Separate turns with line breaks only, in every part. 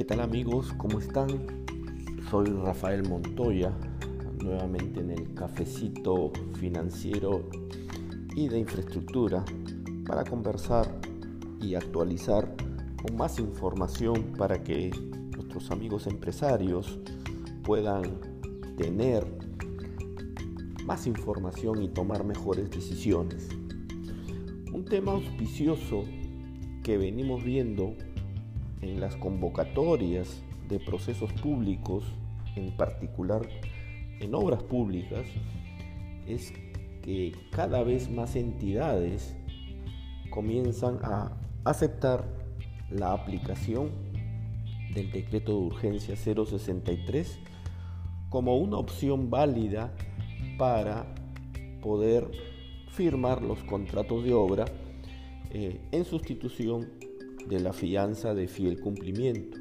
¿Qué tal amigos? ¿Cómo están? Soy Rafael Montoya, nuevamente en el cafecito financiero y de infraestructura para conversar y actualizar con más información para que nuestros amigos empresarios puedan tener más información y tomar mejores decisiones. Un tema auspicioso que venimos viendo en las convocatorias de procesos públicos, en particular en obras públicas, es que cada vez más entidades comienzan a aceptar la aplicación del decreto de urgencia 063 como una opción válida para poder firmar los contratos de obra eh, en sustitución de la fianza de fiel cumplimiento.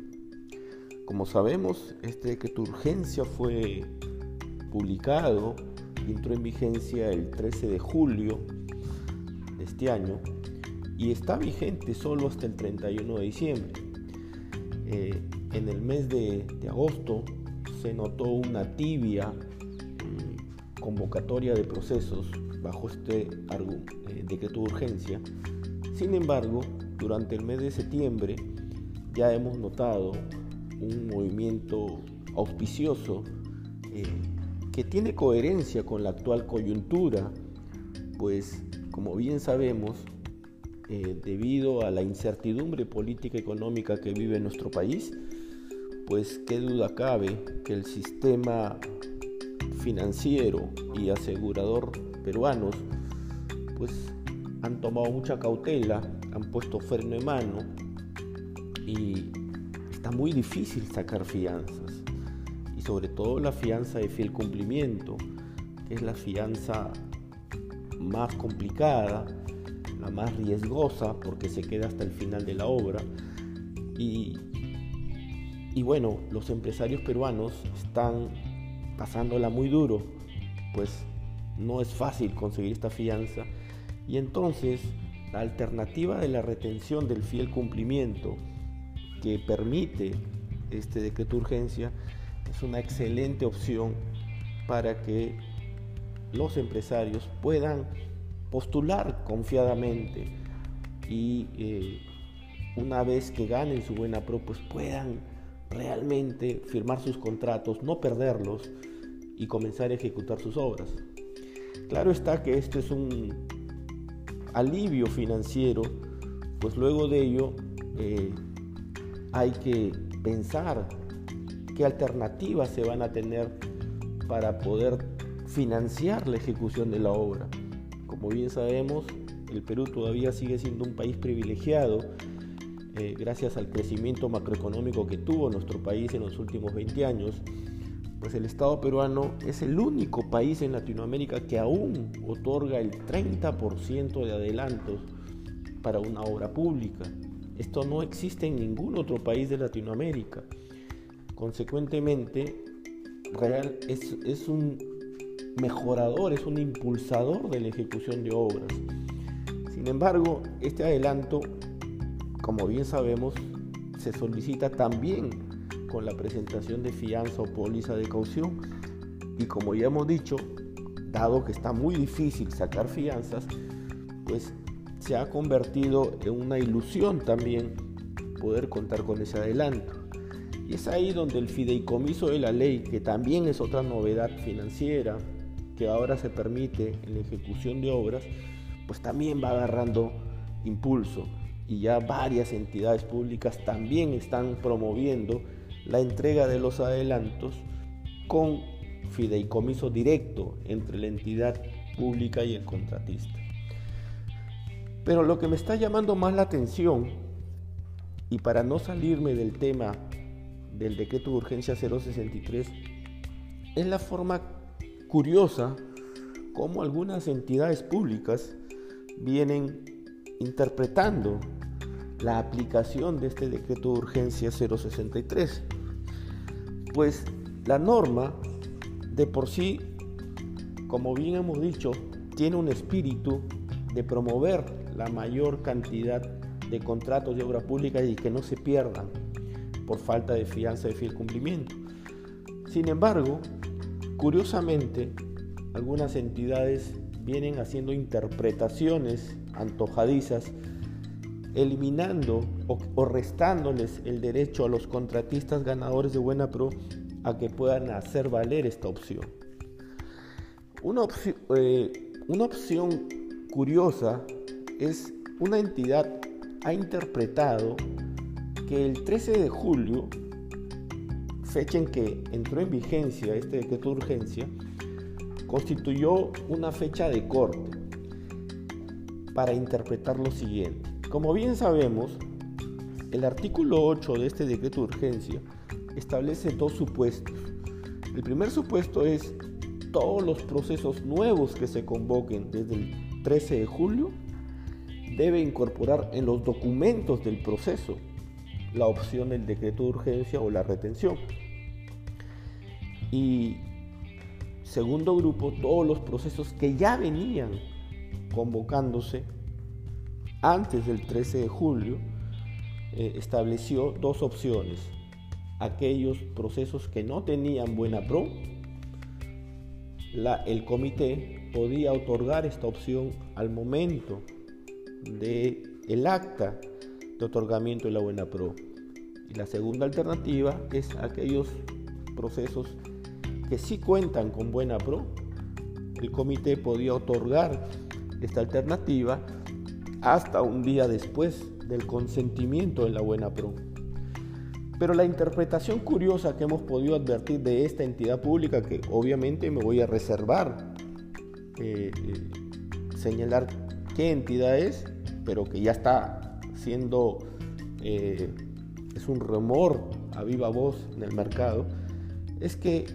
Como sabemos, este decreto de urgencia fue publicado, entró en vigencia el 13 de julio de este año y está vigente solo hasta el 31 de diciembre. Eh, en el mes de, agosto se notó una tibia mm, convocatoria de procesos bajo este eh, decreto de urgencia. Sin embargo, durante el mes de septiembre ya hemos notado un movimiento auspicioso eh, que tiene coherencia con la actual coyuntura, pues como bien sabemos, eh, debido a la incertidumbre política y económica que vive nuestro país, pues qué duda cabe que el sistema financiero y asegurador peruanos pues han tomado mucha cautela han puesto freno de mano y está muy difícil sacar fianzas. Y sobre todo la fianza de fiel cumplimiento, que es la fianza más complicada, la más riesgosa porque se queda hasta el final de la obra. Y, y bueno, los empresarios peruanos están pasándola muy duro, pues no es fácil conseguir esta fianza. Y entonces la alternativa de la retención del fiel cumplimiento que permite este decreto de urgencia es una excelente opción para que los empresarios puedan postular confiadamente y eh, una vez que ganen su buena pro, pues puedan realmente firmar sus contratos, no perderlos y comenzar a ejecutar sus obras. Claro está que esto es un alivio financiero, pues luego de ello eh, hay que pensar qué alternativas se van a tener para poder financiar la ejecución de la obra. Como bien sabemos, el Perú todavía sigue siendo un país privilegiado eh, gracias al crecimiento macroeconómico que tuvo nuestro país en los últimos 20 años pues el Estado peruano es el único país en Latinoamérica que aún otorga el 30% de adelantos para una obra pública. Esto no existe en ningún otro país de Latinoamérica. Consecuentemente, Real es, es un mejorador, es un impulsador de la ejecución de obras. Sin embargo, este adelanto, como bien sabemos, se solicita también con la presentación de fianza o póliza de caución. Y como ya hemos dicho, dado que está muy difícil sacar fianzas, pues se ha convertido en una ilusión también poder contar con ese adelanto. Y es ahí donde el fideicomiso de la ley, que también es otra novedad financiera que ahora se permite en la ejecución de obras, pues también va agarrando impulso. Y ya varias entidades públicas también están promoviendo la entrega de los adelantos con fideicomiso directo entre la entidad pública y el contratista. Pero lo que me está llamando más la atención, y para no salirme del tema del decreto de urgencia 063, es la forma curiosa como algunas entidades públicas vienen interpretando la aplicación de este decreto de urgencia 063. Pues la norma de por sí, como bien hemos dicho, tiene un espíritu de promover la mayor cantidad de contratos de obra pública y que no se pierdan. por falta de fianza de fiel cumplimiento. Sin embargo, curiosamente, algunas entidades vienen haciendo interpretaciones antojadizas, eliminando o, restándoles el derecho a los contratistas ganadores de Buena Pro a que puedan hacer valer esta opción. Una, eh, una opción curiosa es una entidad ha interpretado que el 13 de julio, fecha en que entró en vigencia este decreto de urgencia, constituyó una fecha de corte para interpretar lo siguiente. Como bien sabemos, el artículo 8 de este decreto de urgencia establece dos supuestos. El primer supuesto es todos los procesos nuevos que se convoquen desde el 13 de julio debe incorporar en los documentos del proceso la opción del decreto de urgencia o la retención. Y segundo grupo, todos los procesos que ya venían convocándose antes del 13 de julio, eh, estableció dos opciones. Aquellos procesos que no tenían buena pro, la, el comité podía otorgar esta opción al momento de el acta de otorgamiento de la buena pro. Y la segunda alternativa es aquellos procesos que sí cuentan con buena pro. El comité podía otorgar esta alternativa hasta un día después del consentimiento de la buena pro. Pero la interpretación curiosa que hemos podido advertir de esta entidad pública, que obviamente me voy a reservar eh, eh, señalar qué entidad es, pero que ya está siendo, eh, es un rumor a viva voz en el mercado, es que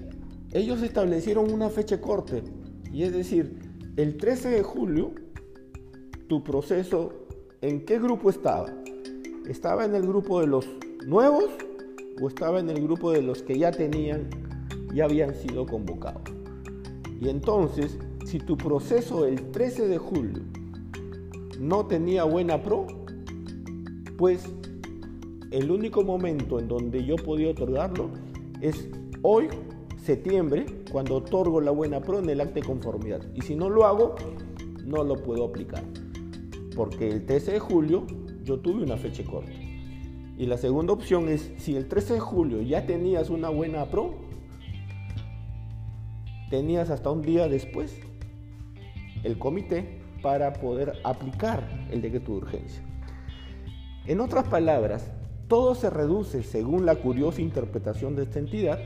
ellos establecieron una fecha corte, y es decir, el 13 de julio, tu proceso, ¿en qué grupo estaba? ¿Estaba en el grupo de los nuevos o estaba en el grupo de los que ya tenían, ya habían sido convocados? Y entonces, si tu proceso el 13 de julio no tenía buena pro, pues el único momento en donde yo podía otorgarlo es hoy, septiembre, cuando otorgo la buena pro en el acta de conformidad. Y si no lo hago, no lo puedo aplicar. Porque el 13 de julio yo tuve una fecha corta. Y la segunda opción es, si el 13 de julio ya tenías una buena pro, tenías hasta un día después el comité para poder aplicar el decreto de urgencia. En otras palabras, todo se reduce, según la curiosa interpretación de esta entidad,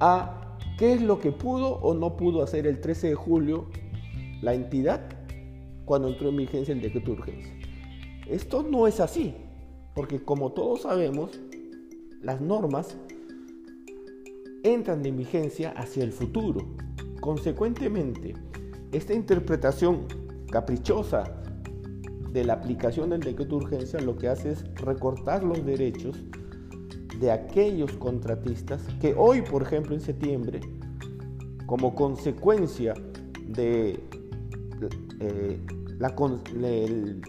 a qué es lo que pudo o no pudo hacer el 13 de julio la entidad cuando entró en vigencia el decreto de urgencia. Esto no es así, porque como todos sabemos, las normas entran en vigencia hacia el futuro. Consecuentemente, esta interpretación caprichosa de la aplicación del decreto de urgencia lo que hace es recortar los derechos de aquellos contratistas que hoy, por ejemplo, en septiembre, como consecuencia de eh, el,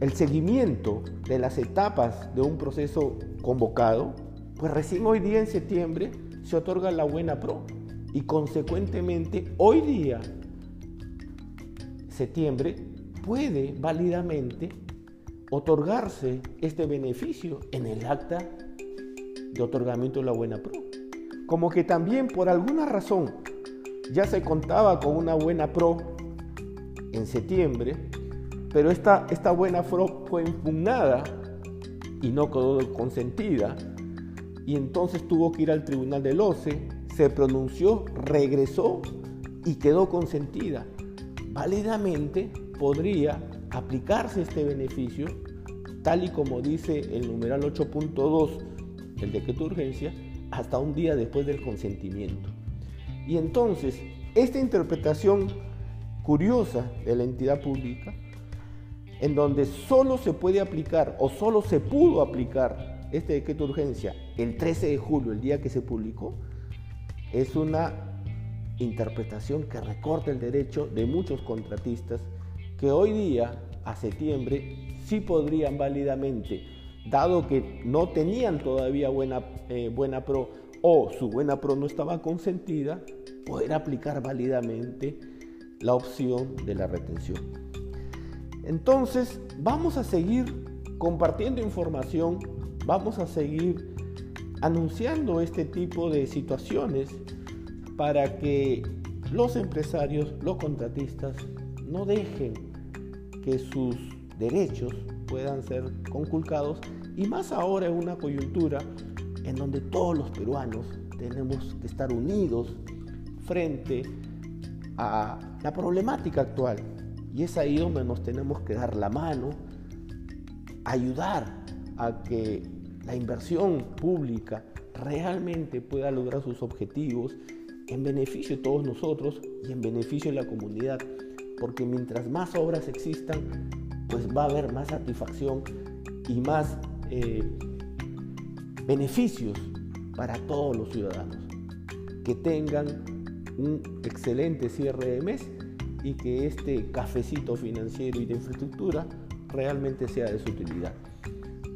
el seguimiento de las etapas de un proceso convocado, pues recién hoy día en septiembre se otorga la buena pro y consecuentemente hoy día, septiembre, puede válidamente otorgarse este beneficio en el acta de otorgamiento de la buena pro. Como que también por alguna razón ya se contaba con una buena pro en septiembre, pero esta, esta buena pro fue impugnada y no quedó consentida, y entonces tuvo que ir al tribunal del OCE se pronunció, regresó y quedó consentida. Válidamente podría aplicarse este beneficio, tal y como dice el numeral 8.2 del decreto de urgencia, hasta un día después del consentimiento. Y entonces, esta interpretación curiosa de la entidad pública, en donde solo se puede aplicar o solo se pudo aplicar este decreto de urgencia el 13 de julio, el día que se publicó, es una interpretación que recorta el derecho de muchos contratistas que hoy día, a septiembre, sí podrían válidamente dado que no tenían todavía buena, eh, buena pro o su buena pro no estaba consentida, poder aplicar válidamente la opción de la retención. Entonces, vamos a seguir compartiendo información, vamos a seguir anunciando este tipo de situaciones para que los empresarios, los contratistas, no dejen que sus derechos puedan ser conculcados y más ahora en una coyuntura en donde todos los peruanos tenemos que estar unidos frente a la problemática actual. Y es ahí donde nos tenemos que dar la mano, ayudar a que la inversión pública realmente pueda lograr sus objetivos en beneficio de todos nosotros y en beneficio de la comunidad. Porque mientras más obras existan, pues va a haber más satisfacción y más eh, beneficios para todos los ciudadanos. Que tengan un excelente cierre de mes y que este cafecito financiero y de infraestructura realmente sea de su utilidad.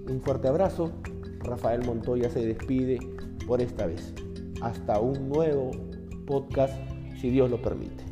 Un fuerte abrazo. Rafael Montoya se despide por esta vez. Hasta un nuevo podcast, si Dios lo permite.